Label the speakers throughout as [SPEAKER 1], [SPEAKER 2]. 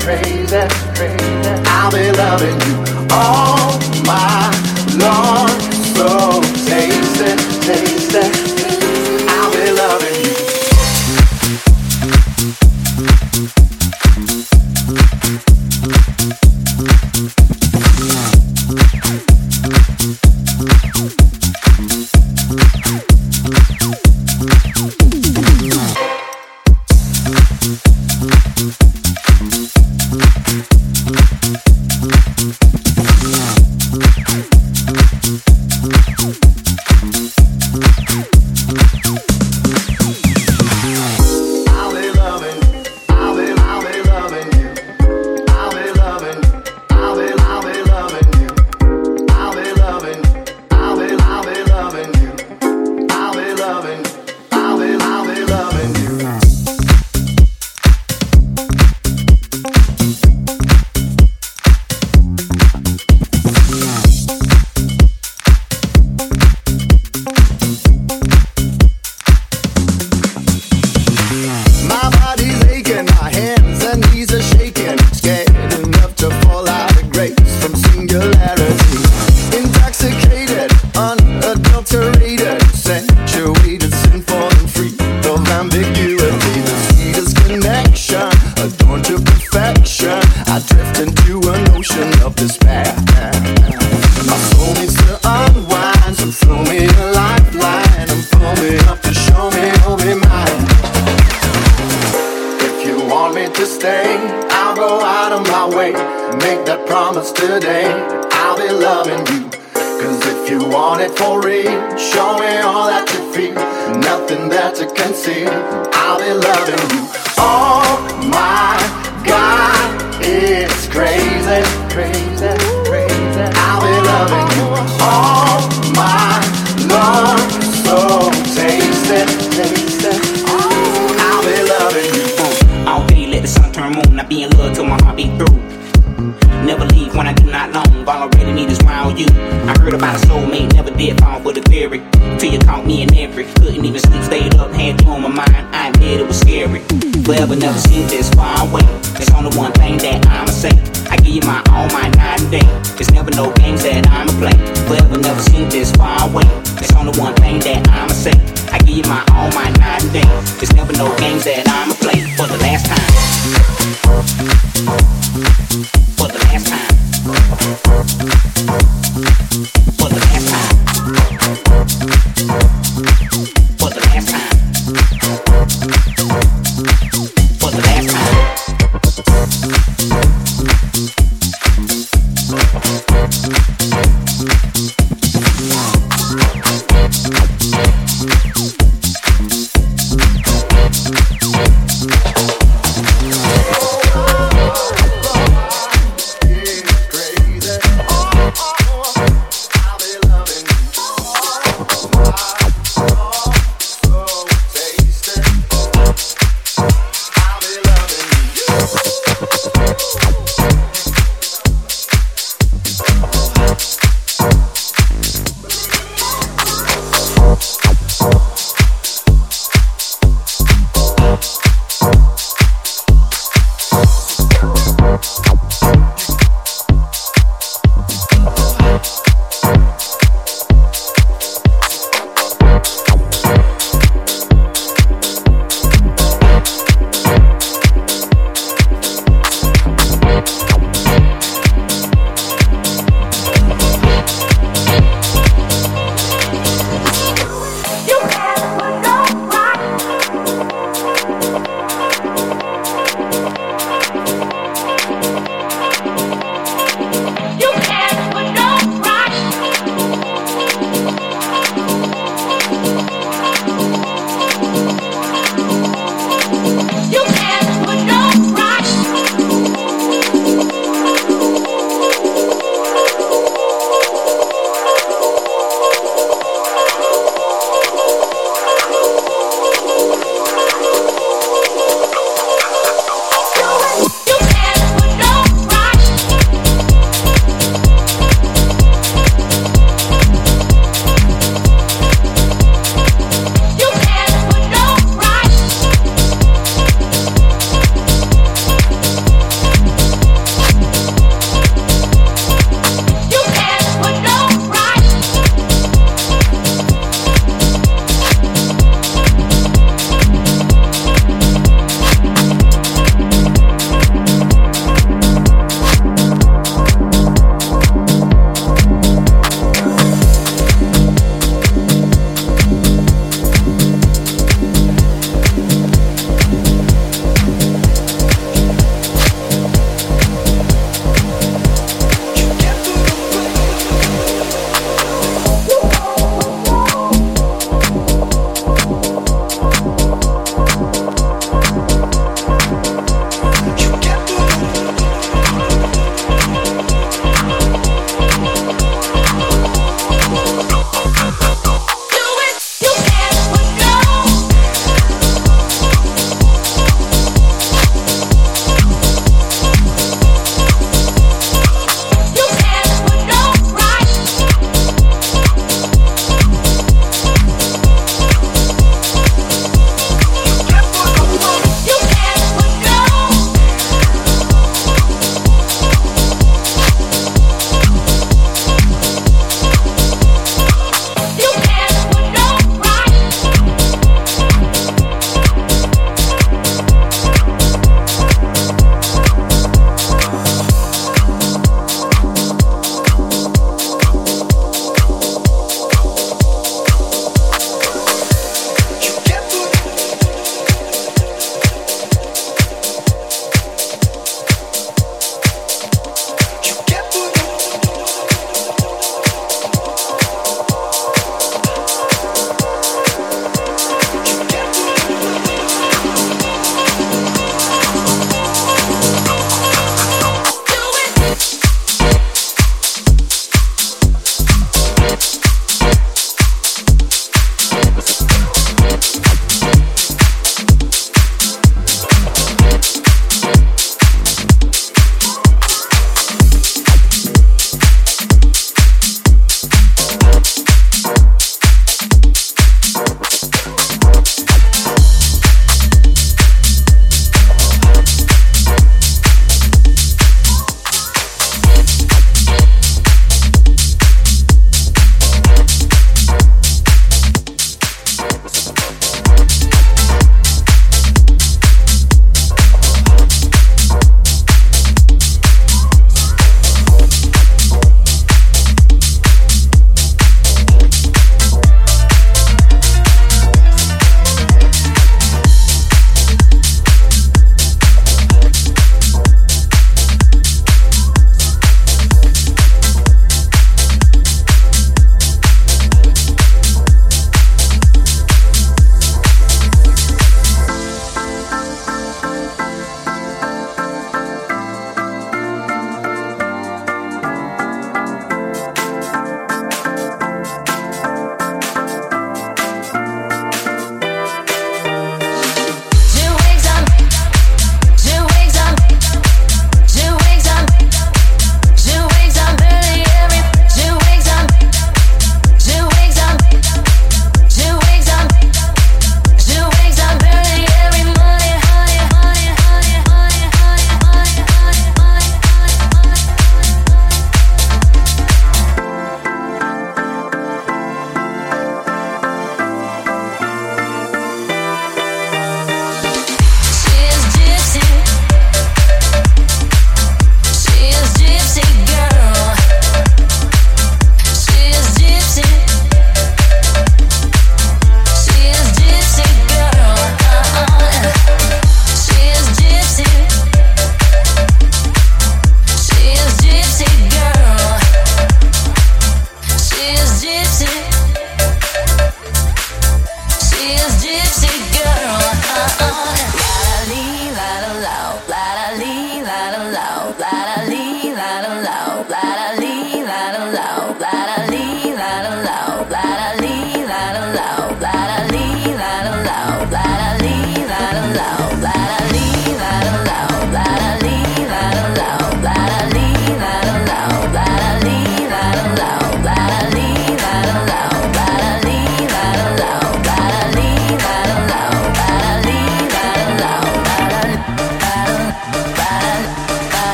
[SPEAKER 1] crazy, crazy. I'll be loving you. Oh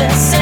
[SPEAKER 2] this.